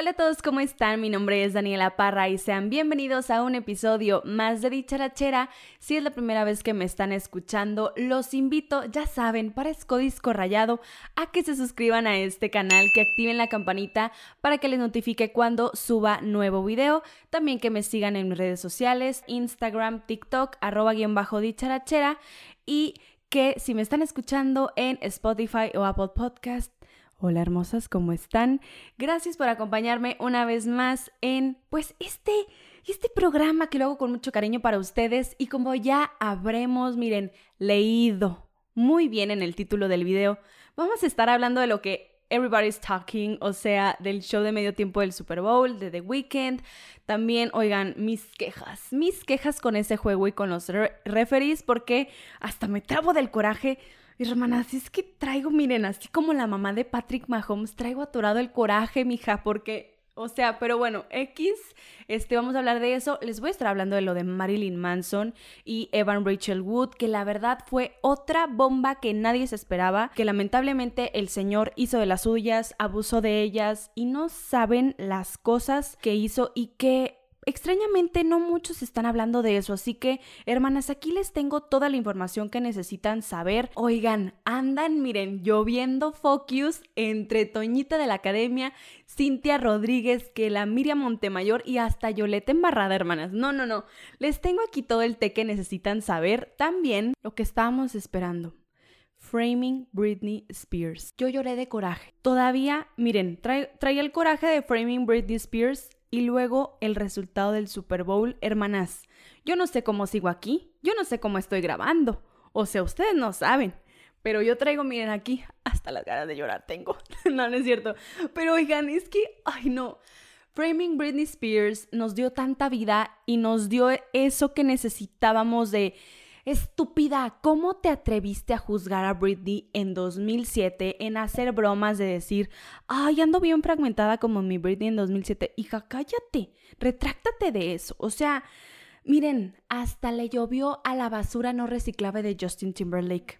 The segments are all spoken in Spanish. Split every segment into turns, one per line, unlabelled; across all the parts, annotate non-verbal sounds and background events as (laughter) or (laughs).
Hola a todos, ¿cómo están? Mi nombre es Daniela Parra y sean bienvenidos a un episodio más de Dicharachera. Si es la primera vez que me están escuchando, los invito, ya saben, parezco disco rayado, a que se suscriban a este canal, que activen la campanita para que les notifique cuando suba nuevo video. También que me sigan en mis redes sociales, Instagram, TikTok, arroba guion bajo dicharachera y que si me están escuchando en Spotify o Apple Podcast, Hola hermosas, ¿cómo están? Gracias por acompañarme una vez más en pues este este programa que lo hago con mucho cariño para ustedes y como ya habremos, miren, leído muy bien en el título del video, vamos a estar hablando de lo que Everybody's Talking, o sea, del show de medio tiempo del Super Bowl, de The Weeknd. También, oigan, mis quejas, mis quejas con ese juego y con los referees, porque hasta me trabo del coraje hermanas, es que traigo, miren, así como la mamá de Patrick Mahomes, traigo atorado el coraje, mija, porque o sea, pero bueno, X, este, vamos a hablar de eso. Les voy a estar hablando de lo de Marilyn Manson y Evan Rachel Wood, que la verdad fue otra bomba que nadie se esperaba, que lamentablemente el señor hizo de las suyas, abusó de ellas y no saben las cosas que hizo y que extrañamente no muchos están hablando de eso, así que hermanas, aquí les tengo toda la información que necesitan saber. Oigan, andan, miren, lloviendo focus entre Toñita de la Academia, Cintia Rodríguez, que la Miriam Montemayor y hasta Yoleta Embarrada, hermanas. No, no, no. Les tengo aquí todo el té que necesitan saber. También lo que estábamos esperando. Framing Britney Spears. Yo lloré de coraje. Todavía, miren, traía el coraje de Framing Britney Spears y luego el resultado del Super Bowl, hermanas. Yo no sé cómo sigo aquí, yo no sé cómo estoy grabando, o sea, ustedes no saben. Pero yo traigo, miren aquí, hasta las ganas de llorar tengo. (laughs) no, no es cierto. Pero oigan, es que, ay no. Framing Britney Spears nos dio tanta vida y nos dio eso que necesitábamos de Estúpida, ¿cómo te atreviste a juzgar a Britney en 2007 en hacer bromas de decir, ay, ando bien fragmentada como mi Britney en 2007? Hija, cállate, retráctate de eso. O sea, miren, hasta le llovió a la basura no reciclable de Justin Timberlake.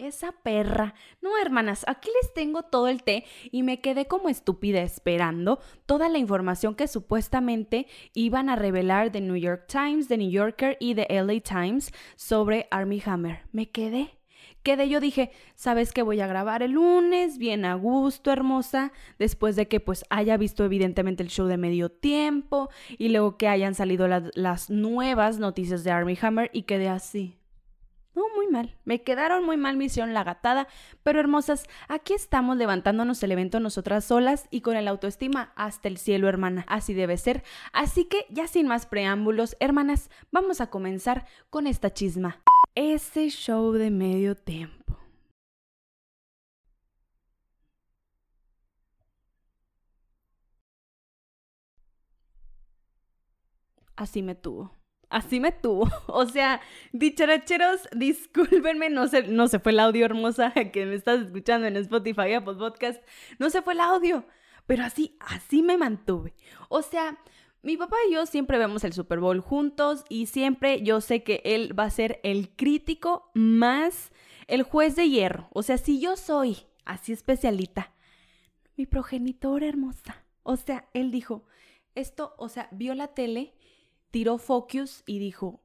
Esa perra. No, hermanas, aquí les tengo todo el té y me quedé como estúpida esperando toda la información que supuestamente iban a revelar de New York Times, de New Yorker y de LA Times sobre Army Hammer. Me quedé. Quedé, yo dije, ¿sabes que voy a grabar el lunes? Bien a gusto, hermosa. Después de que pues haya visto evidentemente el show de medio tiempo y luego que hayan salido las nuevas noticias de Army Hammer y quedé así. Muy mal. Me quedaron muy mal misión la gatada, pero hermosas, aquí estamos levantándonos el evento nosotras solas y con el autoestima hasta el cielo, hermana. Así debe ser. Así que ya sin más preámbulos, hermanas, vamos a comenzar con esta chisma. Ese show de medio tiempo. Así me tuvo así me tuvo. (laughs) O sea, dicharacheros, discúlpenme, no se, no se fue el audio hermosa (laughs) que me estás escuchando en Spotify, Apple Podcast. No se fue el audio, pero así, así me mantuve. O sea, mi papá y yo siempre vemos el Super Bowl juntos y siempre yo sé que él va a ser el crítico más el juez de hierro. O sea, si yo soy así especialita, mi progenitor hermosa. O sea, él dijo, esto, o sea, vio la tele tiró focus y dijo,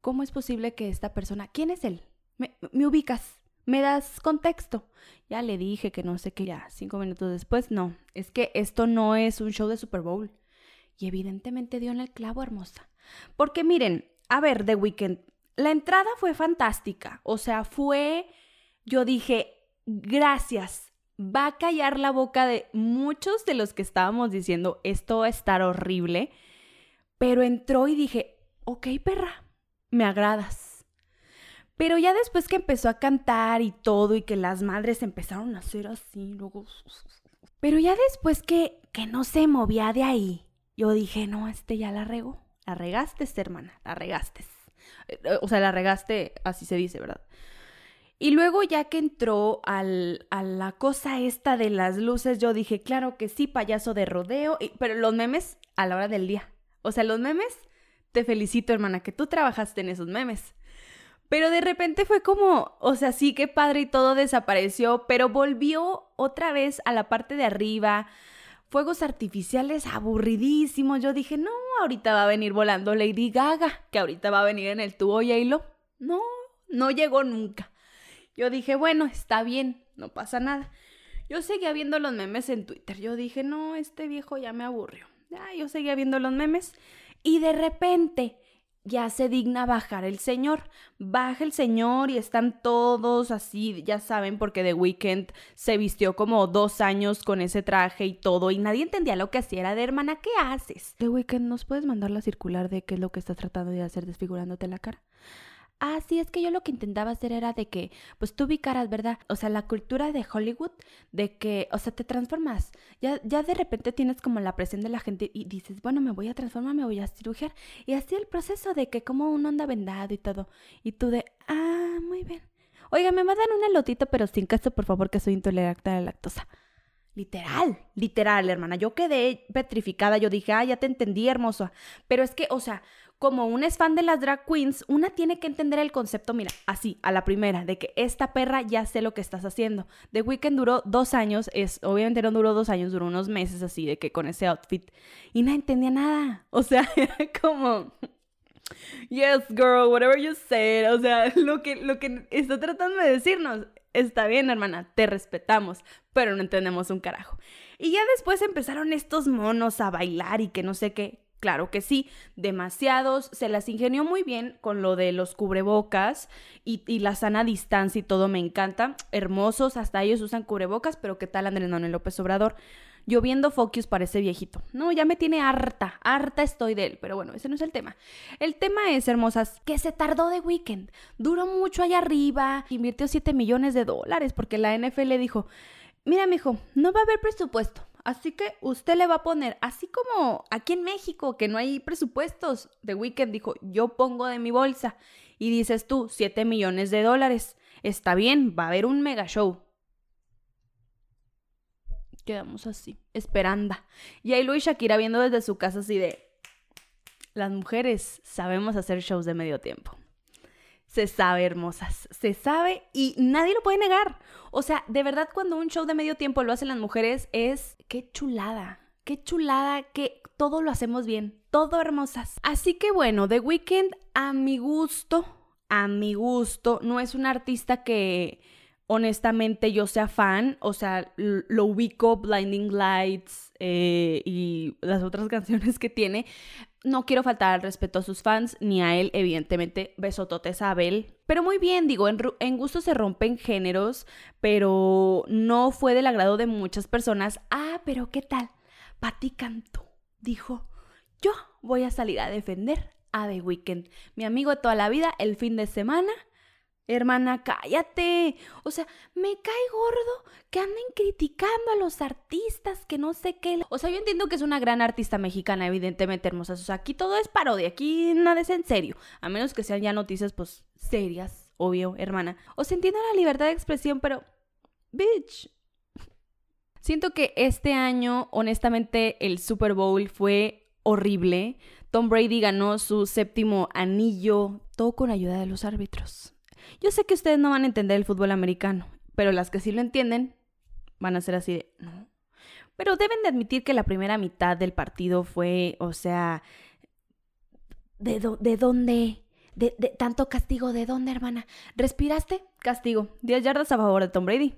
¿cómo es posible que esta persona, ¿quién es él? Me, ubicas, me das contexto. Ya le dije que no sé qué, ya cinco minutos después, no, es que esto no es un show de Super Bowl. Y evidentemente dio en el clavo, hermosa. Porque miren, a ver, The Weeknd, la entrada fue fantástica. O sea, fue, yo dije, gracias. Va a callar la boca de muchos de los que estábamos diciendo, esto va a estar horrible. Pero entró y dije, ok, perra, me agradas. Pero ya después que empezó a cantar y todo y que las madres empezaron a hacer así, luego... Pero ya después que, que no se movía de ahí, yo dije, no, este ya la regó. La regaste, hermana, la regaste. O sea, la regaste, así se dice, ¿verdad? Y luego ya que entró al, a la cosa esta de las luces, yo dije, claro que sí, payaso de rodeo, pero los memes a la hora del día. O sea, los memes, te felicito, hermana, que tú trabajaste en esos memes. Pero de repente fue como, o sea, sí, qué padre y todo desapareció, pero volvió otra vez a la parte de arriba. fuegos artificiales aburridísimos. Yo dije, no, ahorita va a venir volando Lady Gaga, que ahorita va a venir en el tubo J-Lo. No, no llegó nunca. Yo dije, bueno, está bien, no pasa nada. Yo seguía viendo los memes en Twitter. Yo dije, no, este viejo ya me aburrió. Ya, yo seguía viendo los memes. Y de repente ya se digna bajar el señor. Baja el señor y están todos así, ya saben, porque The Weeknd se vistió como dos años con ese traje y todo, y nadie entendía lo que hacía. Era de hermana, ¿qué haces? The Weeknd, ¿nos puedes mandar la circular de qué es lo que estás tratando de hacer desfigurándote la cara? Ah, sí, es que yo lo que intentaba hacer era de que, pues tú ubicaras, ¿verdad? O sea, la cultura de Hollywood, de que, o sea, te transformas. Ya, ya de repente tienes como la presión de la gente y dices, bueno, me voy a transformar, me voy a cirugiar. Y así el proceso de que como uno anda vendado y todo. Y tú de, ah, muy bien. Oiga, me mandan un elotito, pero sin queso, por favor, que soy intolerante a la lactosa. Literal, literal, hermana. Yo quedé petrificada. Yo dije, ah, ya te entendí, hermoso. Pero es que, o sea, como una es fan de las drag queens, una tiene que entender el concepto, mira, así, a la primera, de que esta perra ya sé lo que estás haciendo. The Weeknd duró dos años, es, obviamente no duró dos años, duró unos meses así, de que con ese outfit, y no entendía nada. (laughs) O sea, era como... Yes, girl, whatever you said. O sea, (laughs) lo que, lo que está tratando de decirnos, está bien, hermana, te respetamos, pero no entendemos un carajo. Y ya después empezaron estos monos a bailar y que no sé qué. Claro que sí, demasiados. Se las ingenió muy bien con lo de los cubrebocas y, la sana distancia y todo me encanta. Hermosos, hasta ellos usan cubrebocas, pero ¿qué tal Andrés Manuel López Obrador? Lloviendo Focus parece viejito. No, ya me tiene harta, harta estoy de él. Pero bueno, ese no es el tema. El tema es, hermosas, que se tardó de weekend. Duró mucho allá arriba. Invirtió 7 millones de dólares porque la NFL dijo, mira, mijo, no va a haber presupuesto Así que usted le va a poner, así como aquí en México, que no hay presupuestos, The Weeknd dijo, yo pongo de mi bolsa. Y dices tú, 7 millones de dólares. Está bien, va a haber un mega show. Quedamos así, esperando. Y ahí Luis Shakira viendo desde su casa así de, las mujeres sabemos hacer shows de medio tiempo. Se sabe, hermosas, se sabe y nadie lo puede negar. O sea, de verdad cuando un show de medio tiempo lo hacen las mujeres es qué chulada, qué chulada que todo lo hacemos bien, todo hermosas. Así que bueno, The Weeknd a mi gusto, a mi gusto, no es un artista que honestamente yo sea fan, o sea, lo ubico, Blinding Lights eh, y las otras (laughs) canciones que tiene, no quiero faltar al respeto a sus fans, ni a él, evidentemente, besototes a Abel. Pero muy bien, digo, en, gusto se rompen géneros, pero no fue del agrado de muchas personas. Ah, pero ¿qué tal? Patti Cantú dijo, yo voy a salir a defender a The Weeknd, mi amigo de toda la vida, el fin de semana Hermana, cállate. O sea, me cae gordo que anden criticando a los artistas, que no sé qué. O sea, yo entiendo que es una gran artista mexicana, evidentemente hermosa. O sea, aquí todo es parodia, aquí nada es en serio. A menos que sean ya noticias, pues, serias, obvio, hermana. O sea, entiendo la libertad de expresión, pero... Bitch. Siento que este año, honestamente, el Super Bowl fue horrible. Tom Brady ganó su séptimo anillo, todo con ayuda de los árbitros. Yo sé que ustedes no van a entender el fútbol americano, pero las que sí lo entienden van a ser así de, no. Pero deben de admitir que la primera mitad del partido fue, o sea, ¿de, de dónde? De, de, tanto castigo, ¿de dónde, hermana? ¿Respiraste? Castigo. 10 yardas a favor de Tom Brady.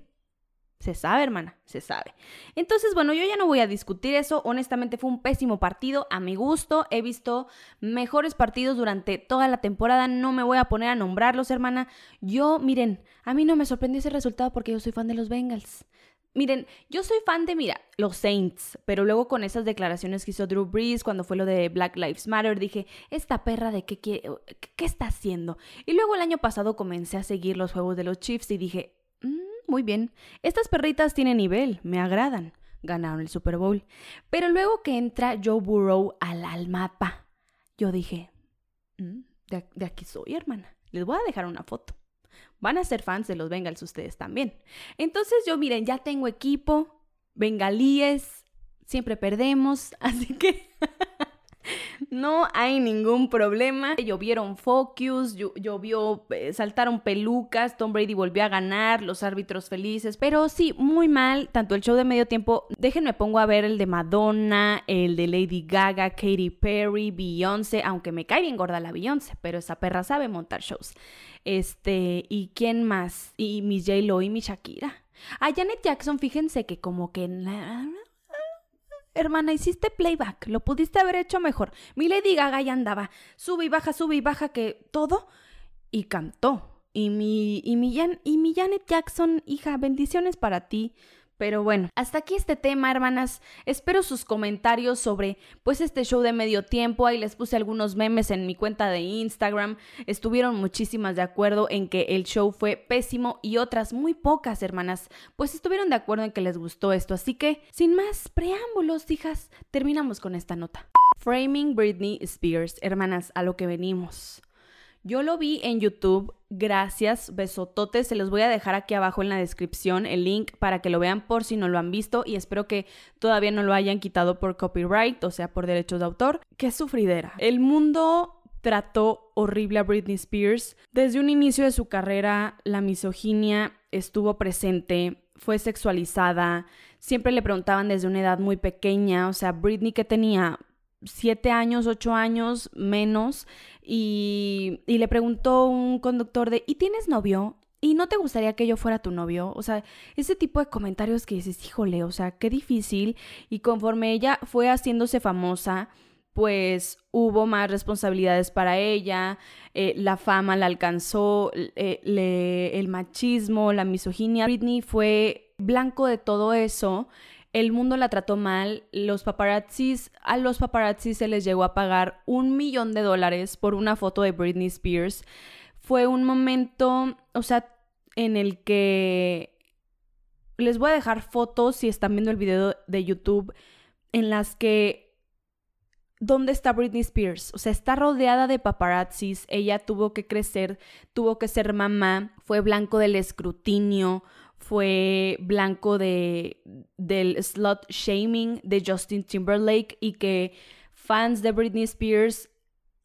Se sabe, hermana, se sabe. Entonces, bueno, yo ya no voy a discutir eso. Honestamente fue un pésimo partido. A mi gusto, he visto mejores partidos durante toda la temporada. No me voy a poner a nombrarlos, hermana. Yo, miren, a mí no me sorprendió ese resultado porque yo soy fan de los Bengals. Miren, yo soy fan de, mira, los Saints, pero luego con esas declaraciones que hizo Drew Brees cuando fue lo de Black Lives Matter, dije, esta perra de qué, qué, qué está haciendo. Y luego el año pasado comencé a seguir los juegos de los Chiefs y dije, muy bien. Estas perritas tienen nivel, me agradan. Ganaron el Super Bowl. Pero luego que entra Joe Burrow al, mapa, yo dije, mm, de, aquí soy, hermana. Les voy a dejar una foto. Van a ser fans de los Bengals ustedes también. Entonces yo, miren, ya tengo equipo, bengalíes, siempre perdemos, (laughs) así que No hay ningún problema. Llovieron focus, llovió, eh, saltaron pelucas, Tom Brady volvió a ganar, los árbitros felices. Pero sí, muy mal, tanto el show de medio tiempo. Déjenme pongo a ver el de Madonna, el de Lady Gaga, Katy Perry, Beyoncé, aunque me cae bien gorda la Beyoncé, pero esa perra sabe montar shows. Este, ¿y quién más? Y mi J-Lo y mi Shakira. A Janet Jackson, fíjense que como que Hermana, hiciste playback, lo pudiste haber hecho mejor. Mi Lady Gaga ya andaba, sube y baja, sube y baja, que todo, y cantó. Y mi, y mi, y mi Janet Jackson, hija, bendiciones para ti. Pero bueno, hasta aquí este tema, hermanas. Espero sus comentarios sobre pues este show de medio tiempo. Ahí les puse algunos memes en mi cuenta de Instagram. Estuvieron muchísimas de acuerdo en que el show fue pésimo y otras muy pocas, hermanas, pues estuvieron de acuerdo en que les gustó esto. Así que, sin más preámbulos, hijas, terminamos con esta nota. Framing Britney Spears, hermanas, a lo que venimos. Yo lo vi en YouTube, gracias, besototes, se los voy a dejar aquí abajo en la descripción el link para que lo vean por si no lo han visto y espero que todavía no lo hayan quitado por copyright, o sea, por derechos de autor. Qué sufridera. El mundo trató horrible a Britney Spears. Desde un inicio de su carrera, la misoginia estuvo presente, fue sexualizada, siempre le preguntaban desde una edad muy pequeña, o sea, Britney que tenía siete años, ocho años menos, y, y le preguntó un conductor de, ¿y tienes novio? ¿Y no te gustaría que yo fuera tu novio? O sea, ese tipo de comentarios que dices, híjole, o sea, qué difícil. Y conforme ella fue haciéndose famosa, pues hubo más responsabilidades para ella, eh, la fama la alcanzó, eh, el machismo, la misoginia. Britney fue blanco de todo eso el mundo la trató mal, los paparazzis, a los paparazzis se les llegó a pagar un millón de dólares por una foto de Britney Spears. Fue un momento, o sea, en el que les voy a dejar fotos si están viendo el video de YouTube en las que ¿dónde está Britney Spears? O sea, está rodeada de paparazzis, ella tuvo que crecer, tuvo que ser mamá, fue blanco del escrutinio, fue blanco de, del slut shaming de Justin Timberlake y que fans de Britney Spears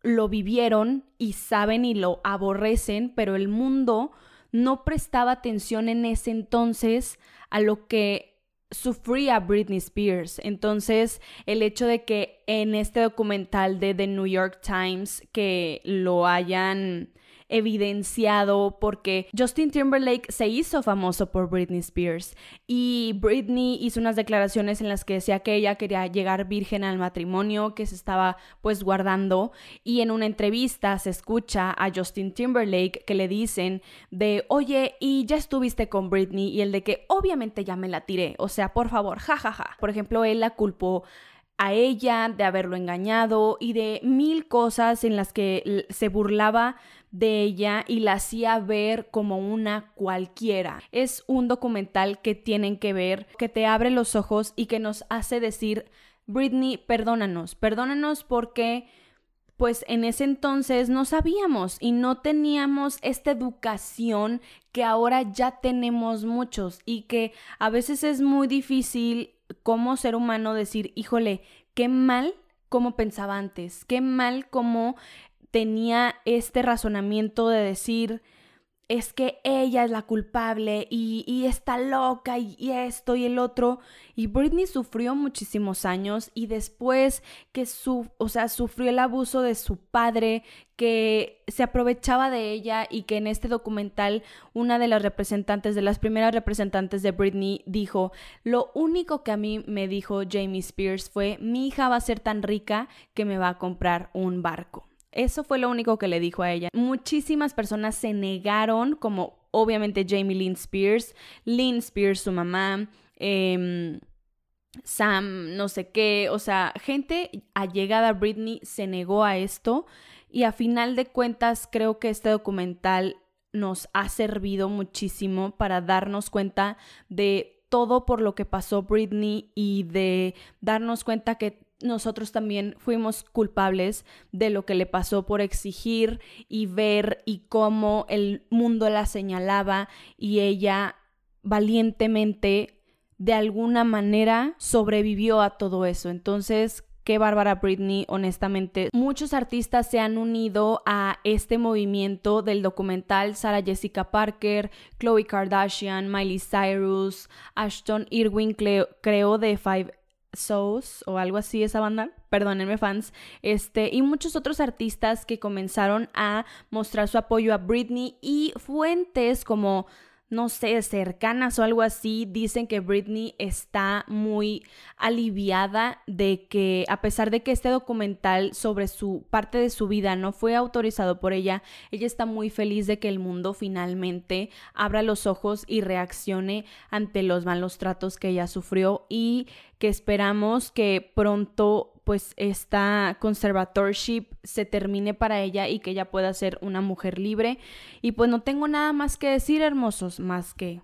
lo vivieron y saben y lo aborrecen, pero el mundo no prestaba atención en ese entonces a lo que sufría Britney Spears. Entonces, el hecho de que en este documental de The New York Times que lo hayan evidenciado porque Justin Timberlake se hizo famoso por Britney Spears. Y Britney hizo unas declaraciones en las que decía que ella quería llegar virgen al matrimonio que se estaba pues guardando. Y en una entrevista se escucha a Justin Timberlake que le dicen de oye y ya estuviste con Britney y el de que obviamente ya me la tiré o sea por favor jajaja ja, ja. por ejemplo él la culpó a ella de haberlo engañado y de mil cosas en las que se burlaba de ella y la hacía ver como una cualquiera. Es un documental que tienen que ver, que te abre los ojos y que nos hace decir, Britney, perdónanos, perdónanos porque pues en ese entonces no sabíamos y no teníamos esta educación que ahora ya tenemos muchos y que a veces es muy difícil como ser humano decir, híjole, qué mal como pensaba antes, qué mal como tenía este razonamiento de decir, es que ella es la culpable y, está loca y, esto y el otro. Y Britney sufrió muchísimos años y después que su, o sea, sufrió el abuso de su padre, que se aprovechaba de ella y que en este documental una de las representantes, de las primeras representantes de Britney, dijo, lo único que a mí me dijo Jamie Spears fue, mi hija va a ser tan rica que me va a comprar un barco. Eso fue lo único que le dijo a ella. Muchísimas personas se negaron, como obviamente Jamie Lynn Spears, Lynn Spears, su mamá, em, Sam, no sé qué, o sea, gente allegada a Britney se negó a esto y a final de cuentas creo que este documental nos ha servido muchísimo para darnos cuenta de todo por lo que pasó Britney y de darnos cuenta que nosotros también fuimos culpables de lo que le pasó por exigir y ver y cómo el mundo la señalaba y ella valientemente de alguna manera sobrevivió a todo eso. Entonces, qué bárbara Britney, honestamente. Muchos artistas se han unido a este movimiento del documental, Sarah Jessica Parker, Khloe Kardashian, Miley Cyrus, Ashton Irwin creó de Five Souls o algo así esa banda, perdónenme fans, este y muchos otros artistas que comenzaron a mostrar su apoyo a Britney y fuentes como no sé, cercanas o algo así, dicen que Britney está muy aliviada de que, a pesar de que este documental sobre su parte de su vida no fue autorizado por ella, ella está muy feliz de que el mundo finalmente abra los ojos y reaccione ante los malos tratos que ella sufrió y que esperamos que pronto pues esta conservatorship se termine para ella y que ella pueda ser una mujer libre. Y pues no tengo nada más que decir, hermosos, más que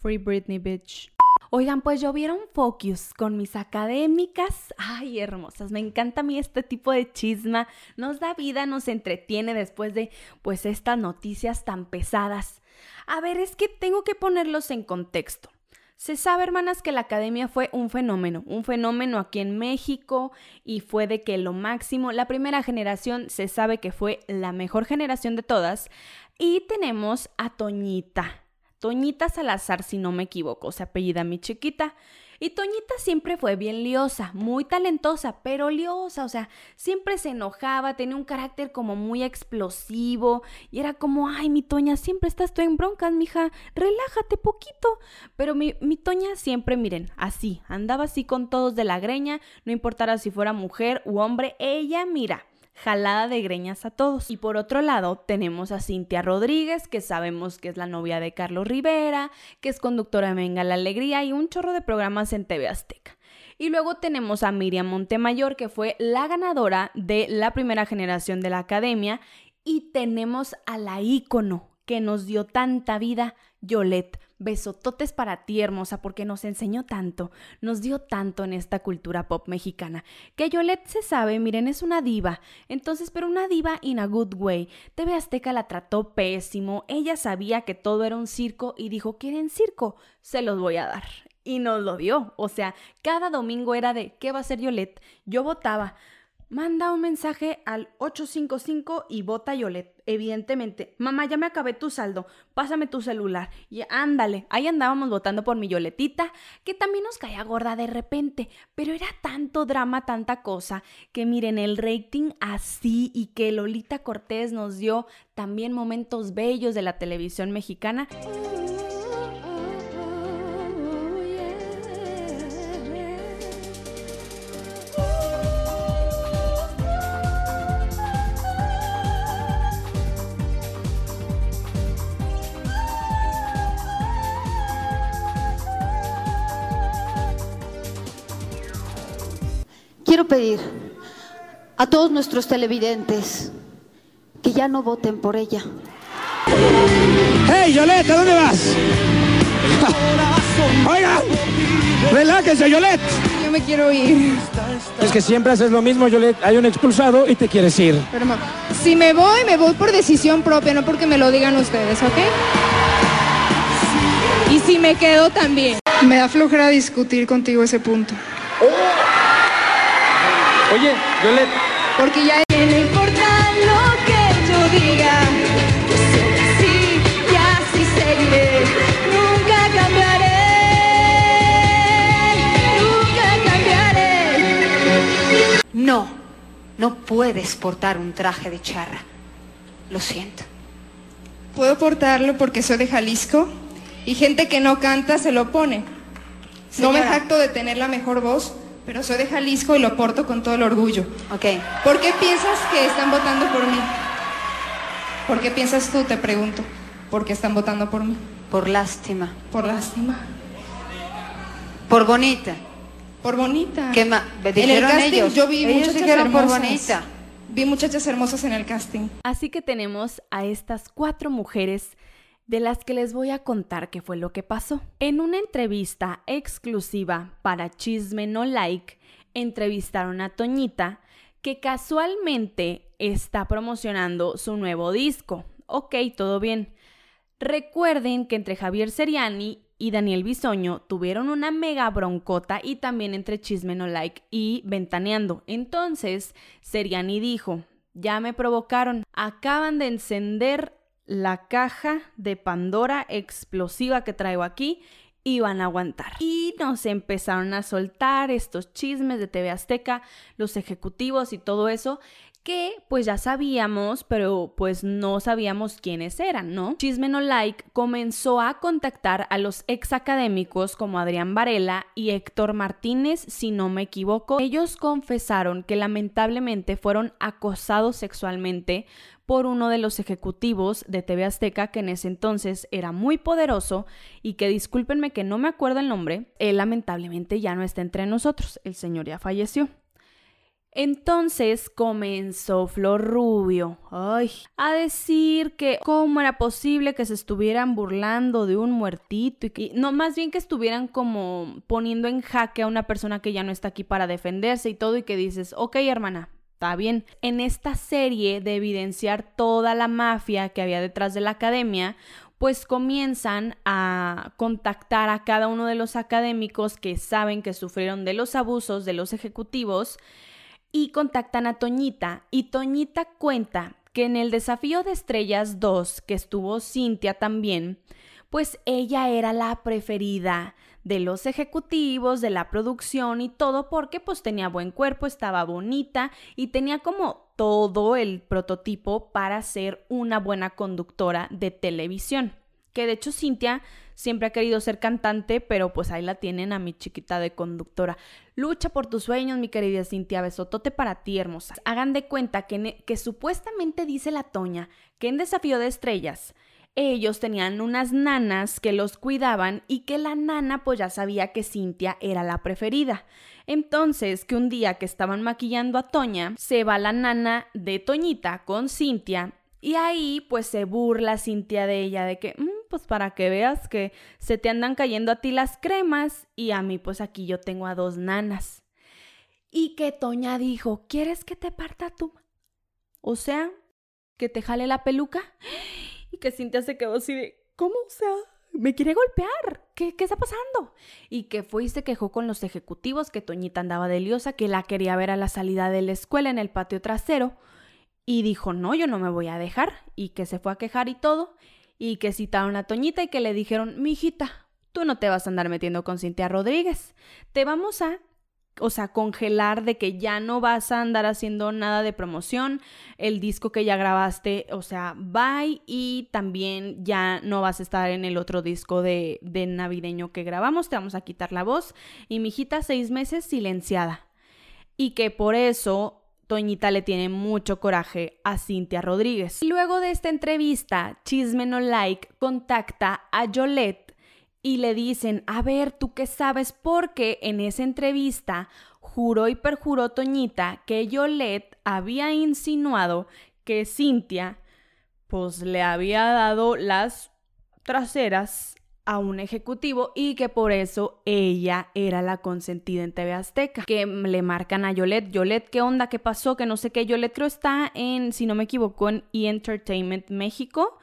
Free Britney Bitch. Oigan, pues yo vieron Focus con mis académicas. Ay, hermosas, me encanta a mí este tipo de chisma. Nos da vida, nos entretiene después de pues estas noticias tan pesadas. A ver, es que tengo que ponerlos en contexto. Se sabe, hermanas, que la academia fue un fenómeno, un fenómeno aquí en México y fue de que lo máximo, la primera generación se sabe que fue la mejor generación de todas y tenemos a Toñita, Toñita Salazar, si no me equivoco, se apellida mi chiquita. Y Toñita siempre fue bien liosa, muy talentosa, pero liosa, o sea, siempre se enojaba, tenía un carácter como muy explosivo y era como, ay, mi Toña, siempre estás tú en broncas, mija, relájate poquito. Pero mi, mi Toña siempre, miren, así, andaba así con todos de la greña, no importara si fuera mujer u hombre, ella, mira, jalada de greñas a todos. Y por otro lado, tenemos a Cintia Rodríguez, que sabemos que es la novia de Carlos Rivera, que es conductora de Venga la Alegría y un chorro de programas en TV Azteca. Y luego tenemos a Miriam Montemayor, que fue la ganadora de la primera generación de la academia. Y tenemos a la ícono que nos dio tanta vida, Yolette Besototes para ti, hermosa, porque nos enseñó tanto, nos dio tanto en esta cultura pop mexicana. Que Yolette se sabe, miren, es una diva. Entonces, pero una diva in a good way. TV Azteca la trató pésimo. Ella sabía que todo era un circo y dijo, ¿quieren circo? Se los voy a dar. Y nos lo dio. O sea, cada domingo era de, ¿qué va a ser Yolette? Yo votaba manda un mensaje al 855 y vota Yolet. Evidentemente, mamá, ya me acabé tu saldo, pásame tu celular. Y ándale, ahí andábamos votando por mi Yoletita, que también nos caía gorda de repente, pero era tanto drama, tanta cosa, que miren el rating así y que Lolita Cortés nos dio también momentos bellos de la televisión mexicana.
Quiero pedir a todos nuestros televidentes que ya no voten por ella.
¡Hey, Yolette! ¿A dónde vas? (laughs) ¡Oiga! ¡Relájese, Yolette!
Yo me quiero ir.
Es que siempre haces lo mismo, Yolette. Hay un expulsado y te quieres ir.
Pero si me voy, me voy por decisión propia, no porque me lo digan ustedes, ¿ok? Y si me quedo también. Me da flojera discutir contigo ese punto.
Oye, Violet.
Porque ya no importa lo que yo diga. Sí, y así seguiré. Nunca cambiaré. Nunca cambiaré.
No, no puedes portar un traje de charra. Lo siento.
Puedo portarlo porque soy de Jalisco y gente que no canta se lo pone. No me jacto de tener la mejor voz, pero soy de Jalisco y lo porto con todo el orgullo.
Ok.
¿Por qué piensas que están votando por mí? ¿Por qué piensas tú, te pregunto? ¿Por qué están votando por mí?
Por lástima.
Por lástima.
Por bonita.
Por bonita.
¿Qué más?
En el casting yo vi
ellos
muchachas
dijeron por
hermosas.
bonita.
Vi muchachas hermosas en el casting.
Así que tenemos a estas cuatro mujeres de las que les voy a contar qué fue lo que pasó. En una entrevista exclusiva para Chisme No Like, entrevistaron a Toñita, que casualmente está promocionando su nuevo disco. Ok, todo bien. Recuerden que entre Javier Seriani y Daniel Bisoño tuvieron una mega broncota y también entre Chisme No Like y Ventaneando. Entonces, Seriani dijo, ya me provocaron, acaban de encender la caja de Pandora explosiva que traigo aquí y van a aguantar. Y nos empezaron a soltar estos chismes de TV Azteca, los ejecutivos y todo eso que pues ya sabíamos, pero pues no sabíamos quiénes eran, ¿no? Chisme No Like comenzó a contactar a los ex académicos como Adrián Varela y Héctor Martínez, si no me equivoco. Ellos confesaron que lamentablemente fueron acosados sexualmente por uno de los ejecutivos de TV Azteca que en ese entonces era muy poderoso y que discúlpenme que no me acuerdo el nombre, él lamentablemente ya no está entre nosotros, el señor ya falleció. Entonces comenzó Flor Rubio ay, a decir que cómo era posible que se estuvieran burlando de un muertito y que no, más bien que estuvieran como poniendo en jaque a una persona que ya no está aquí para defenderse y todo y que dices, ok hermana, está bien. En esta serie de evidenciar toda la mafia que había detrás de la academia, pues comienzan a contactar a cada uno de los académicos que saben que sufrieron de los abusos de los ejecutivos y contactan a Toñita y Toñita cuenta que en el desafío de estrellas 2 que estuvo Cintia también, pues ella era la preferida de los ejecutivos, de la producción y todo porque pues tenía buen cuerpo, estaba bonita y tenía como todo el prototipo para ser una buena conductora de televisión. Que de hecho Cintia siempre ha querido ser cantante, pero pues ahí la tienen a mi chiquita de conductora. Lucha por tus sueños, mi querida Cintia, besotote para ti, hermosa. Hagan de cuenta que, que supuestamente dice la Toña que en Desafío de Estrellas ellos tenían unas nanas que los cuidaban y que la nana pues ya sabía que Cintia era la preferida. Entonces, que un día que estaban maquillando a Toña, se va la nana de Toñita con Cintia y ahí pues se burla Cintia de ella, de que, mm, pues para que veas que se te andan cayendo a ti las cremas y a mí pues aquí yo tengo a dos nanas. Y que Toña dijo, ¿quieres que te parta tú? O sea, que te jale la peluca. Que Cintia se quedó así de, ¿cómo? O sea, me quiere golpear. ¿Qué, ¿Qué, está pasando? Y que fue y se quejó con los ejecutivos que Toñita andaba deliosa, que la quería ver a la salida de la escuela en el patio trasero y dijo, no, yo no me voy a dejar. Y que se fue a quejar y todo. Y que citaron a Toñita y que le dijeron, mi hijita, tú no te vas a andar metiendo con Cintia Rodríguez. Te vamos a o sea, congelar de que ya no vas a andar haciendo nada de promoción, el disco que ya grabaste, o sea, bye y también ya no vas a estar en el otro disco de, de navideño que grabamos, te vamos a quitar la voz y mi hijita seis meses silenciada. Y que por eso Toñita le tiene mucho coraje a Cintia Rodríguez. Luego de esta entrevista, Chisme No Like contacta a Yolette y le dicen, a ver, ¿tú qué sabes? Porque en esa entrevista juró y perjuró Toñita que Yolette había insinuado que Cintia pues le había dado las traseras a un ejecutivo y que por eso ella era la consentida en TV Azteca. Que le marcan a Yolette, Yolette, ¿qué onda? ¿Qué pasó? Que no sé qué. Yolette creo está en, si no me equivoco, en E! Entertainment México.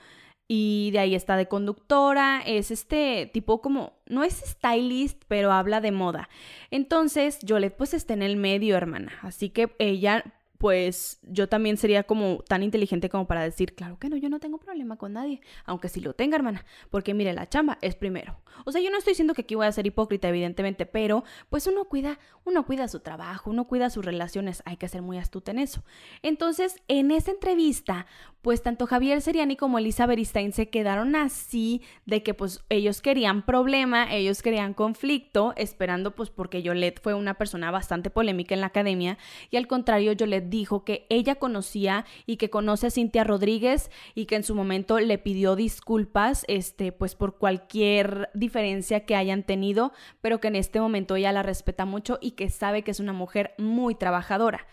Y de ahí está de conductora, es este tipo como, no es stylist, pero habla de moda. Entonces, Yolette pues está en el medio, hermana. Así que ella pues yo también sería como tan inteligente como para decir, claro que no, yo no tengo problema con nadie, aunque sí lo tenga, hermana, porque mire, la chamba es primero. O sea, yo no estoy diciendo que aquí voy a ser hipócrita, evidentemente, pero pues uno cuida, uno cuida su trabajo, uno cuida sus relaciones, hay que ser muy astuta en eso. Entonces, en esa entrevista, pues tanto Javier Seriani como Elisa Beristain se quedaron así de que pues ellos querían problema, ellos querían conflicto, esperando pues porque Yolette fue una persona bastante polémica en la academia y al contrario, Yolette dijo que ella conocía y que conoce a Cintia Rodríguez y que en su momento le pidió disculpas, este, pues por cualquier diferencia que hayan tenido, pero que en este momento ella la respeta mucho y que sabe que es una mujer muy trabajadora.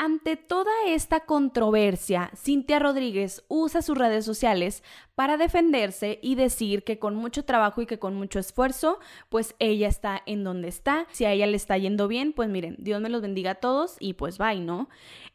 Ante toda esta controversia, Cintia Rodríguez usa sus redes sociales para defenderse y decir que con mucho trabajo y que con mucho esfuerzo, pues ella está en donde está. Si a ella le está yendo bien, pues miren, Dios me los bendiga a todos y pues bye, ¿no?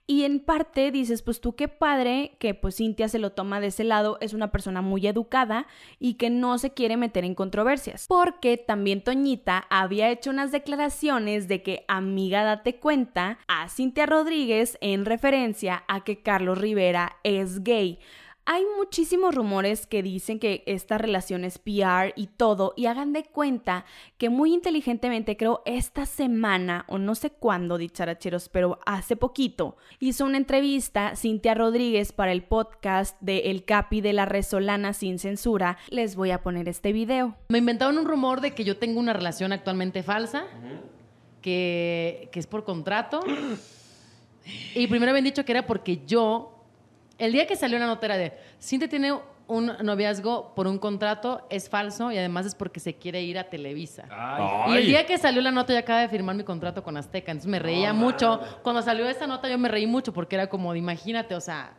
Y en parte dices, pues tú qué padre que pues Cintia se lo toma de ese lado, es una persona muy educada y que no se quiere meter en controversias. Porque también Toñita había hecho unas declaraciones de que amiga date cuenta a Cintia Rodríguez en referencia a que Carlos Rivera es gay. Hay muchísimos rumores que dicen que esta relación es PR y todo, y hagan de cuenta que muy inteligentemente creo esta semana, o no sé cuándo, dicharacheros, pero hace poquito, hizo una entrevista Cintia Rodríguez para el podcast de El Capi de la Resolana sin censura. Les voy a poner este video.
Me inventaron un rumor de que yo tengo una relación actualmente falsa, que, que es por contrato. (clears throat) Y primero habían dicho que era porque yo el día que salió la nota era de, Cintia tiene un noviazgo por un contrato, es falso y además es porque se quiere ir a Televisa. Y el día que salió la nota yo acaba de firmar mi contrato con Azteca, entonces me reía mucho. Cuando salió esa nota yo me reí mucho porque era como, imagínate, o sea,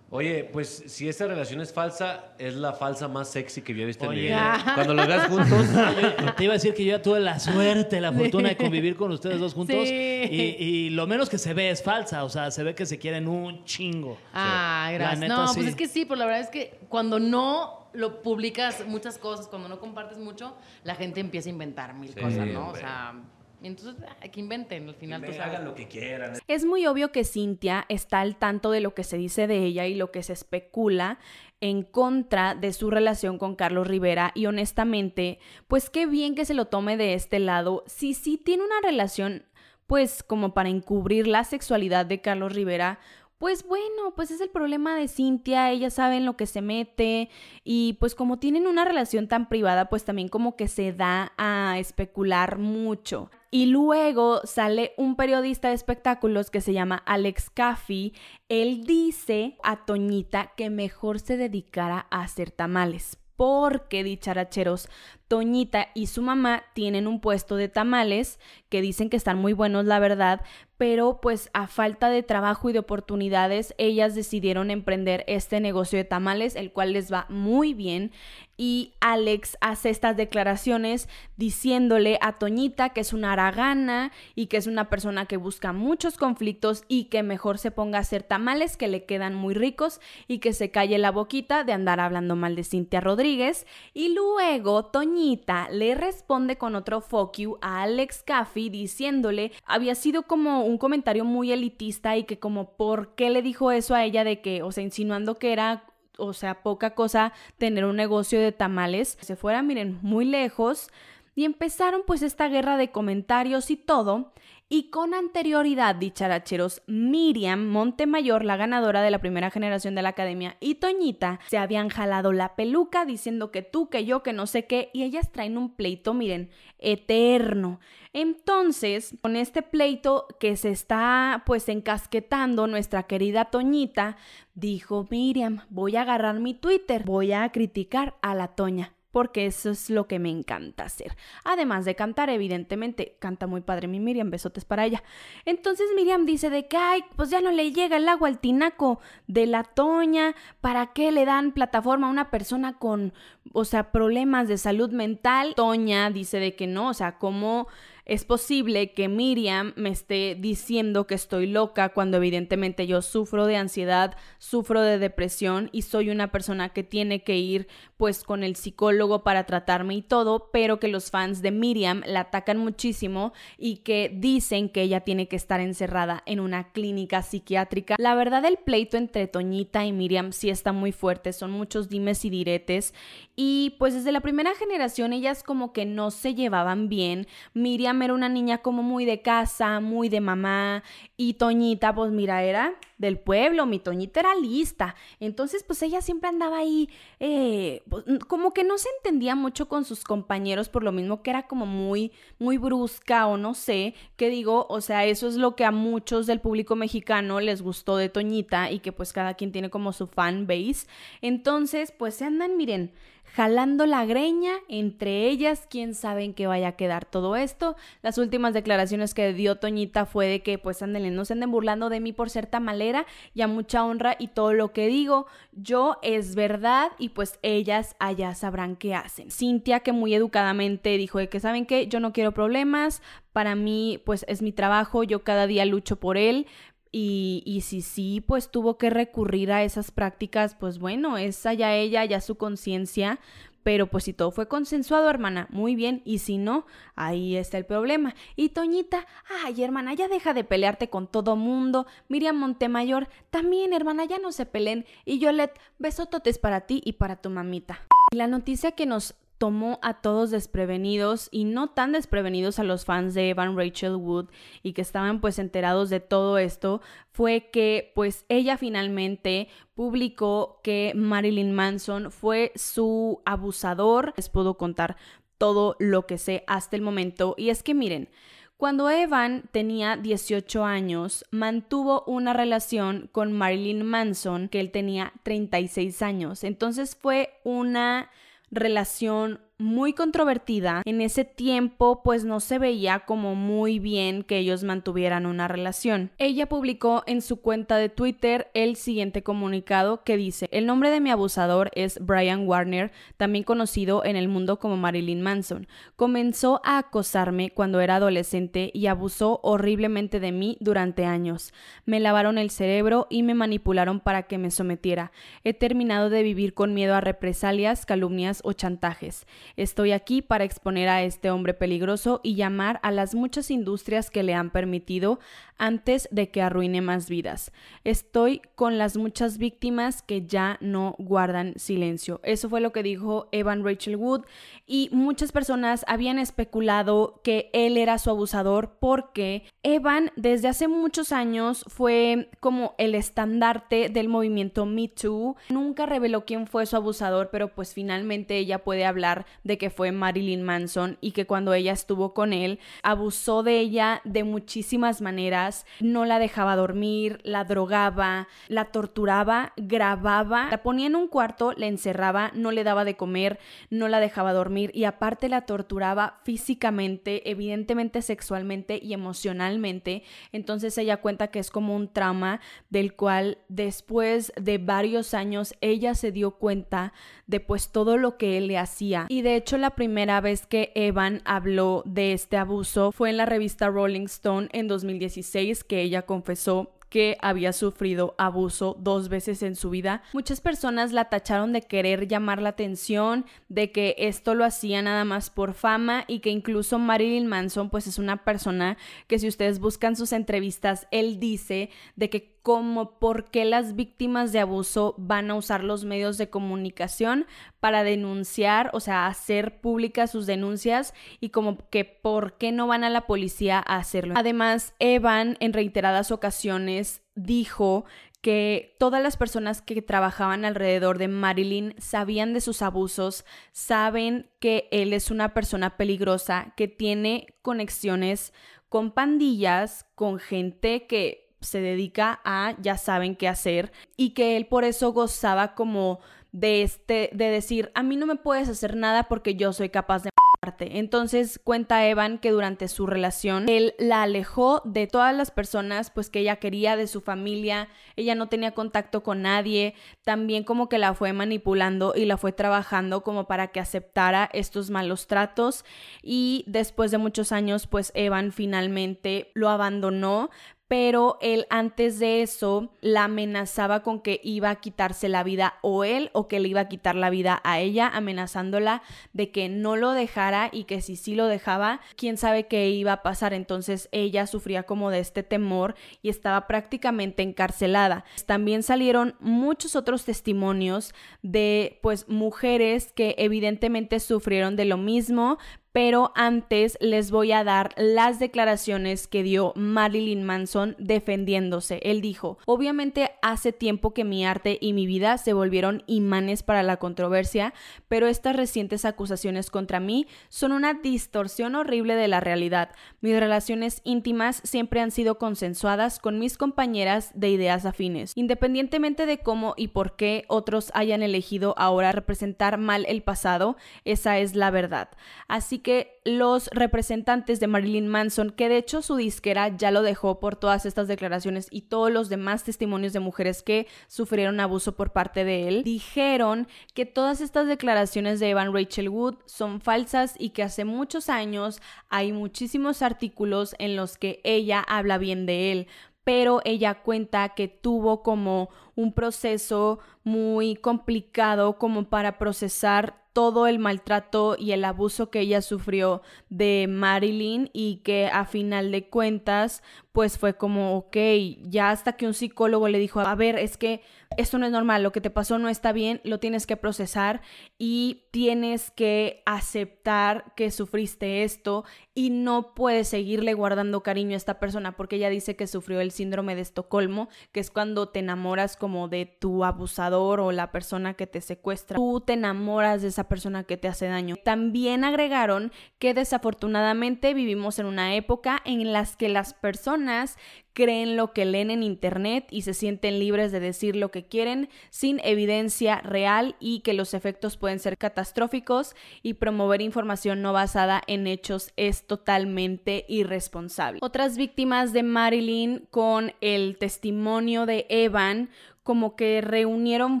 Oye, pues si esa relación es falsa, es la falsa más sexy que yo he visto en mi vida. (laughs) Cuando los veas juntos. (laughs)
te iba a decir que yo ya tuve la suerte, la fortuna de convivir con ustedes dos juntos. Y, lo menos que se ve es falsa. O sea, se ve que se quieren un chingo.
Ah, gracias. no, pues es que sí, pero la verdad es que cuando no lo publicas muchas cosas, cuando no compartes mucho, la gente empieza a inventar mil cosas, ¿no? O sea y entonces, hay que inventen, al final.
Que hagan lo que quieran.
Es muy obvio que Cintia está al tanto de lo que se dice de ella y lo que se especula en contra de su relación con Carlos Rivera y honestamente, pues qué bien que se lo tome de este lado. Si sí tiene una relación, pues como para encubrir la sexualidad de Carlos Rivera, pues bueno, pues es el problema de Cintia, ella sabe en lo que se mete y pues como tienen una relación tan privada, pues también como que se da a especular mucho. Y luego sale un periodista de espectáculos que se llama Alex Caffey. Él dice a Toñita que mejor se dedicara a hacer tamales. Porque, dicharacheros, Toñita y su mamá tienen un puesto de tamales que dicen que están muy buenos, la verdad, pero pues a falta de trabajo y de oportunidades, ellas decidieron emprender este negocio de tamales, el cual les va muy bien y Alex hace estas declaraciones diciéndole a Toñita que es una aragana y que es una persona que busca muchos conflictos y que mejor se ponga a hacer tamales que le quedan muy ricos y que se calle la boquita de andar hablando mal de Cintia Rodríguez. Y luego Toñita le responde con otro fuck you a Alex Caffey diciéndole había sido como un comentario muy elitista y que como por qué le dijo eso a ella de que, o sea, insinuando que era o sea, poca cosa tener un negocio de tamales. Se fuera, miren, muy lejos. Y empezaron pues esta guerra de comentarios y todo. Y con anterioridad, dicharacheros, Miriam Montemayor, la ganadora de la primera generación de la academia, y Toñita se habían jalado la peluca diciendo que tú, que yo, que no sé qué, y ellas traen un pleito, miren, eterno. Entonces, con este pleito que se está pues encasquetando nuestra querida Toñita, dijo Miriam, voy a agarrar mi Twitter, voy a criticar a la Toña porque eso es lo que me encanta hacer. Además de cantar, evidentemente, canta muy padre mi Miriam, besotes para ella. Entonces Miriam dice de que, ay, pues ya no le llega el agua al tinaco de la Toña, ¿para qué le dan plataforma a una persona con, o sea, problemas de salud mental? Toña dice de que no, o sea, ¿cómo es posible que Miriam me esté diciendo que estoy loca cuando evidentemente yo sufro de ansiedad, sufro de depresión y soy una persona que tiene que ir pues con el psicólogo para tratarme y todo, pero que los fans de Miriam la atacan muchísimo y que dicen que ella tiene que estar encerrada en una clínica psiquiátrica. La verdad el pleito entre Toñita y Miriam sí está muy fuerte, son muchos dimes y diretes y pues desde la primera generación ellas como que no se llevaban bien. Miriam era una niña como muy de casa, muy de mamá y Toñita, pues mira, era del pueblo, mi Toñita era lista. Entonces, pues ella siempre andaba ahí, eh, pues, como que no se entendía mucho con sus compañeros, por lo mismo que era como muy, muy brusca o no sé, qué digo, o sea, eso es lo que a muchos del público mexicano les gustó de Toñita y que pues cada quien tiene como su fan base. Entonces, pues se andan, miren, jalando la greña entre ellas, quién sabe en qué vaya a quedar todo esto. Las últimas declaraciones que dio Toñita fue de que pues ándale, no se anden burlando de mí por ser tamalera y a mucha honra y todo lo que digo, yo es verdad y pues ellas allá sabrán qué hacen. Cintia que muy educadamente dijo de que saben que yo no quiero problemas, para mí pues es mi trabajo, yo cada día lucho por él, Y, y, si sí, pues tuvo que recurrir a esas prácticas, pues bueno, es allá ella, ya su conciencia, pero pues si todo fue consensuado, hermana, muy bien. Y si no, ahí está el problema. Y Toñita, ay, hermana, ya deja de pelearte con todo mundo. Miriam Montemayor, también, hermana, ya no se peleen. Y Yolet, besototes para ti y para tu mamita. La noticia que nos tomó a todos desprevenidos y no tan desprevenidos a los fans de Evan Rachel Wood y que estaban pues enterados de todo esto fue que pues ella finalmente publicó que Marilyn Manson fue su abusador. Les puedo contar todo lo que sé hasta el momento y es que miren, cuando Evan tenía 18 años, mantuvo una relación con Marilyn Manson, que él tenía 36 años. Entonces fue una relación muy controvertida. En ese tiempo pues no se veía como muy bien que ellos mantuvieran una relación. Ella publicó en su cuenta de Twitter el siguiente comunicado que dice, el nombre de mi abusador es Brian Warner, también conocido en el mundo como Marilyn Manson. Comenzó a acosarme cuando era adolescente y abusó horriblemente de mí durante años. Me lavaron el cerebro y me manipularon para que me sometiera. He terminado de vivir con miedo a represalias, calumnias o chantajes. Estoy aquí para exponer a este hombre peligroso y llamar a las muchas industrias que le han permitido antes de que arruine más vidas. Estoy con las muchas víctimas que ya no guardan silencio. Eso fue lo que dijo Evan Rachel Wood y muchas personas habían especulado que él era su abusador porque Evan desde hace muchos años fue como el estandarte del movimiento Me Too. Nunca reveló quién fue su abusador, pero pues finalmente ella puede hablar de que fue Marilyn Manson y que cuando ella estuvo con él abusó de ella de muchísimas maneras, no la dejaba dormir, la drogaba, la torturaba, grababa, la ponía en un cuarto, la encerraba, no le daba de comer, no la dejaba dormir y aparte la torturaba físicamente, evidentemente sexualmente y emocionalmente. Entonces ella cuenta que es como un trauma del cual después de varios años ella se dio cuenta de pues todo lo que él le hacía de hecho la primera vez que Evan habló de este abuso fue en la revista Rolling Stone en 2016 que ella confesó que había sufrido abuso dos veces en su vida. Muchas personas la tacharon de querer llamar la atención, de que esto lo hacía nada más por fama y que incluso Marilyn Manson pues es una persona que si ustedes buscan sus entrevistas, él dice de que como por qué las víctimas de abuso van a usar los medios de comunicación para denunciar, o sea, hacer públicas sus denuncias y como que por qué no van a la policía a hacerlo. Además, Evan en reiteradas ocasiones dijo que todas las personas que trabajaban alrededor de Marilyn sabían de sus abusos, saben que él es una persona peligrosa, que tiene conexiones con pandillas, con gente que se dedica a ya saben qué hacer y que él por eso gozaba como de este de decir a mí no me puedes hacer nada porque yo soy capaz de. Entonces cuenta Evan que durante su relación él la alejó de todas las personas pues que ella quería de su familia, ella no tenía contacto con nadie, también como que la fue manipulando y la fue trabajando como para que aceptara estos malos tratos. Y después de muchos años pues Evan finalmente lo abandonó, pero él antes de eso la amenazaba con que iba a quitarse la vida o él o que le iba a quitar la vida a ella, amenazándola de que no lo dejara y que si sí lo dejaba, quién sabe qué iba a pasar. Entonces ella sufría como de este temor y estaba prácticamente encarcelada. También salieron muchos otros testimonios de pues mujeres que evidentemente sufrieron de lo mismo, pero antes les voy a dar las declaraciones que dio Marilyn Manson defendiéndose. Él dijo, obviamente hace tiempo que mi arte y mi vida se volvieron imanes para la controversia, pero estas recientes acusaciones contra mí son una distorsión horrible de la realidad. Mis relaciones íntimas siempre han sido consensuadas con mis compañeras de ideas afines, independientemente de cómo y por qué otros hayan elegido ahora representar mal el pasado, esa es la verdad. Así que los representantes de Marilyn Manson, que de hecho su disquera ya lo dejó por todas estas declaraciones y todos los demás testimonios de mujeres que sufrieron abuso por parte de él, dijeron que todas estas declaraciones de Evan Rachel Wood son falsas y que hace muchos años hay muchísimos artículos en los que ella habla bien de él pero ella cuenta que tuvo como un proceso muy complicado como para procesar todo el maltrato y el abuso que ella sufrió de Marilyn y que a final de cuentas pues fue como, ok, ya hasta que un psicólogo le dijo, a ver, es que esto no es normal, lo que te pasó no está bien, lo tienes que procesar y tienes que aceptar que sufriste esto y no puedes seguirle guardando cariño a esta persona porque ella dice que sufrió el síndrome de Estocolmo, que es cuando te enamoras como de tu abusador o la persona que te secuestra. Tú te enamoras de esa persona que te hace daño. También agregaron que desafortunadamente vivimos en una época en las que las personas creen lo que leen en Internet y se sienten libres de decir lo que quieren sin evidencia real y que los efectos pueden ser catastróficos y promover información no basada en hechos es totalmente irresponsable. Otras víctimas de Marilyn con el testimonio de Evan como que reunieron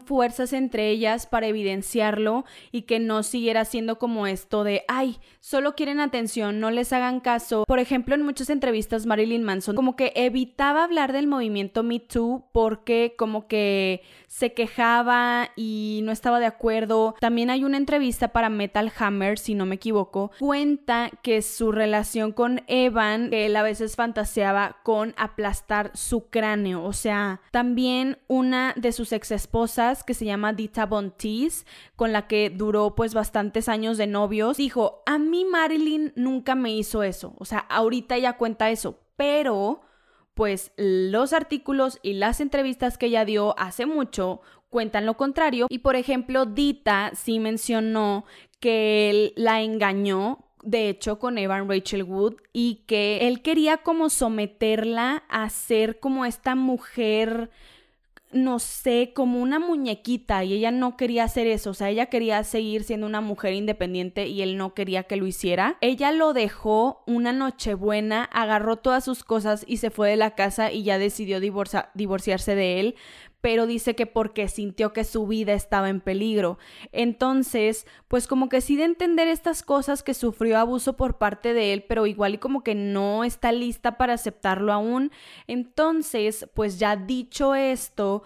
fuerzas entre ellas para evidenciarlo y que no siguiera siendo como esto de, ay, solo quieren atención, no les hagan caso. Por ejemplo, en muchas entrevistas Marilyn Manson como que evitaba hablar del movimiento Me Too porque como que se quejaba y no estaba de acuerdo. También hay una entrevista para Metal Hammer, si no me equivoco, cuenta que su relación con Evan, que él a veces fantaseaba con aplastar su cráneo, o sea, también un de sus ex esposas que se llama Dita Bontis, con la que duró pues bastantes años de novios, dijo, a mí Marilyn nunca me hizo eso, o sea, ahorita ella cuenta eso, pero pues los artículos y las entrevistas que ella dio hace mucho cuentan lo contrario. Y por ejemplo Dita sí mencionó que él la engañó de hecho con Evan Rachel Wood y que él quería como someterla a ser como esta mujer no sé, como una muñequita y ella no quería hacer eso, o sea, ella quería seguir siendo una mujer independiente y él no quería que lo hiciera. Ella lo dejó una noche buena, agarró todas sus cosas y se fue de la casa y ya decidió divorciarse de él, pero dice que porque sintió que su vida estaba en peligro. Entonces, pues como que sí de entender estas cosas que sufrió abuso por parte de él, pero igual y como que no está lista para aceptarlo aún. Entonces, pues ya dicho esto,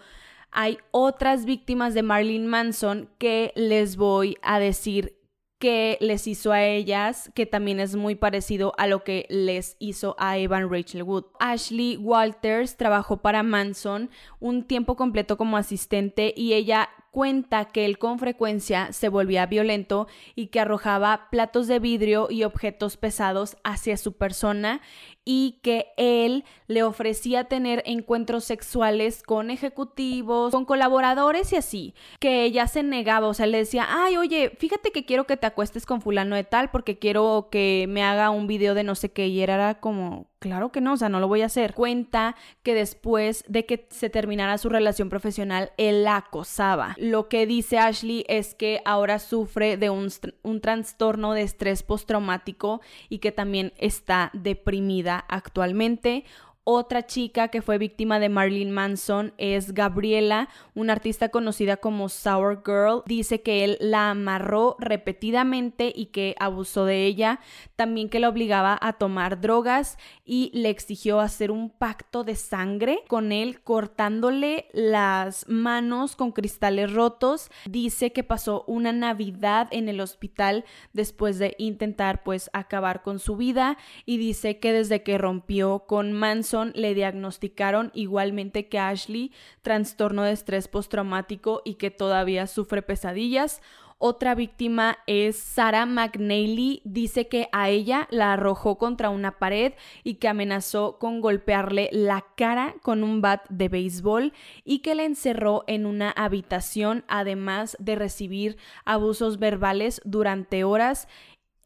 hay otras víctimas de Marilyn Manson que les voy a decir que les hizo a ellas, que también es muy parecido a lo que les hizo a Evan Rachel Wood. Ashley Walters trabajó para Manson un tiempo completo como asistente y ella cuenta que él con frecuencia se volvía violento y que arrojaba platos de vidrio y objetos pesados hacia su persona y que él le ofrecía tener encuentros sexuales con ejecutivos, con colaboradores y así, que ella se negaba, o sea, le decía, ay, oye, fíjate que quiero que te acuestes con fulano de tal porque quiero que me haga un video de no sé qué y era como, claro que no, o sea, no lo voy a hacer. Cuenta que después de que se terminara su relación profesional, él la acosaba. Lo que dice Ashley es que ahora sufre de un, un trastorno de estrés postraumático y que también está deprimida actualmente. Otra chica que fue víctima de Marilyn Manson es Gabriela, una artista conocida como Sour Girl. Dice que él la amarró repetidamente y que abusó de ella, también que la obligaba a tomar drogas y le exigió hacer un pacto de sangre con él, cortándole las manos con cristales rotos. Dice que pasó una Navidad en el hospital después de intentar pues acabar con su vida y dice que desde que rompió con Manson le diagnosticaron igualmente que Ashley trastorno de estrés postraumático y que todavía sufre pesadillas. Otra víctima es Sarah McNally. Dice que a ella la arrojó contra una pared y que amenazó con golpearle la cara con un bat de béisbol y que la encerró en una habitación además de recibir abusos verbales durante horas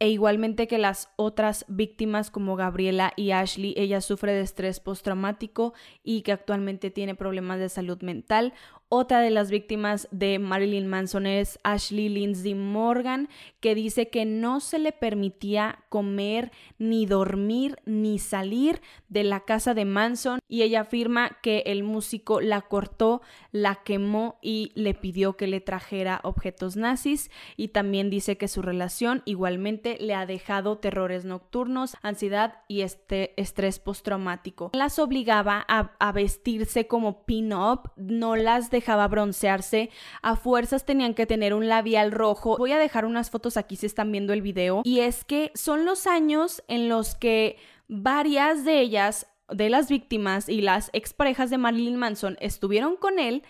e igualmente que las otras víctimas como Gabriela y Ashley, ella sufre de estrés postraumático y que actualmente tiene problemas de salud mental. Otra de las víctimas de Marilyn Manson es Ashley Lindsay Morgan, que dice que no se le permitía comer, ni dormir, ni salir de la casa de Manson y ella afirma que el músico la cortó, la quemó y le pidió que le trajera objetos nazis y también dice que su relación igualmente le ha dejado terrores nocturnos, ansiedad y este estrés postraumático. Las obligaba a, a vestirse como pin-up, no las dejaba dejaba broncearse, a fuerzas tenían que tener un labial rojo. Voy a dejar unas fotos aquí si están viendo el video. Y es que son los años en los que varias de ellas, de las víctimas y las exparejas de Marilyn Manson, estuvieron con él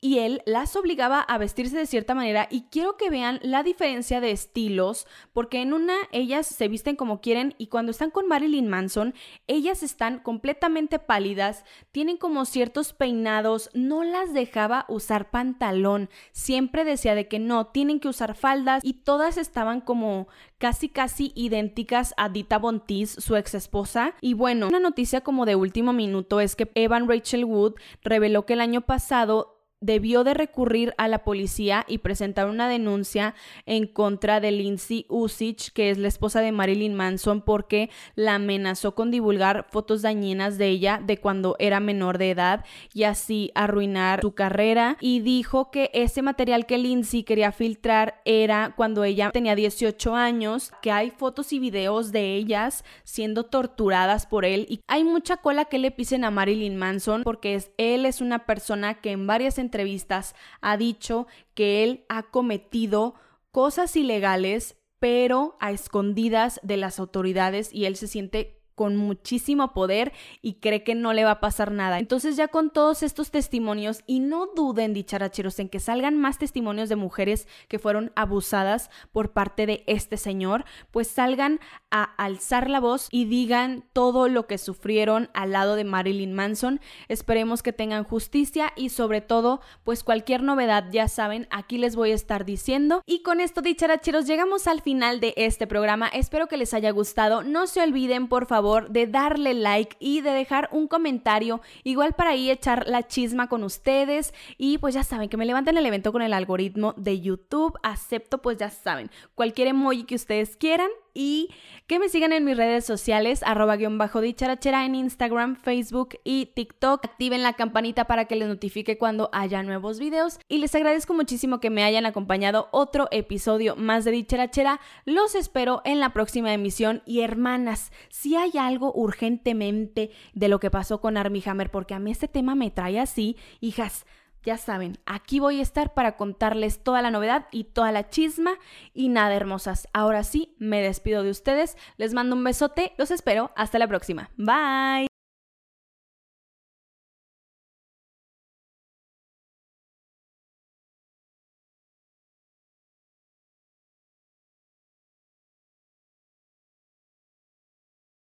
y él las obligaba a vestirse de cierta manera y quiero que vean la diferencia de estilos porque en una ellas se visten como quieren y cuando están con Marilyn Manson ellas están completamente pálidas, tienen como ciertos peinados, no las dejaba usar pantalón, siempre decía de que no, tienen que usar faldas y todas estaban como casi casi idénticas a Dita Bontis, su ex esposa. Y bueno, una noticia como de último minuto es que Evan Rachel Wood reveló que el año pasado debió de recurrir a la policía y presentar una denuncia en contra de Lindsay Usich, que es la esposa de Marilyn Manson, porque la amenazó con divulgar fotos dañinas de ella de cuando era menor de edad y así arruinar su carrera. Y dijo que ese material que Lindsay quería filtrar era cuando ella tenía 18 años, que hay fotos y videos de ellas siendo torturadas por él y hay mucha cola que le pisen a Marilyn Manson porque es, él es una persona que en varias ha dicho que él ha cometido cosas ilegales, pero a escondidas de las autoridades y él se siente con muchísimo poder y cree que no le va a pasar nada. Entonces ya con todos estos testimonios y no duden dicharacheros en que salgan más testimonios de mujeres que fueron abusadas por parte de este señor, pues salgan a alzar la voz y digan todo lo que sufrieron al lado de Marilyn Manson. Esperemos que tengan justicia y sobre todo, pues cualquier novedad ya saben, aquí les voy a estar diciendo. Y con esto dicharacheros llegamos al final de este programa. Espero que les haya gustado. No se olviden, por de darle like y de dejar un comentario, igual para ahí echar la chisma con ustedes. Y pues ya saben, que me levanten el evento con el algoritmo de YouTube. Acepto, pues ya saben, cualquier emoji que ustedes quieran y que me sigan en mis redes sociales, arroba guion bajo dicharachera en Instagram, Facebook y TikTok. Activen la campanita para que les notifique cuando haya nuevos videos y les agradezco muchísimo que me hayan acompañado otro episodio más de dicharachera. Los espero en la próxima emisión y hermanas, si hay algo urgentemente de lo que pasó con Armie Hammer, porque a mí este tema me trae así, hijas, ya saben, aquí voy a estar para contarles toda la novedad y toda la chisma. Y nada, hermosas, ahora sí, me despido de ustedes, les mando un besote, los espero, hasta la próxima. Bye.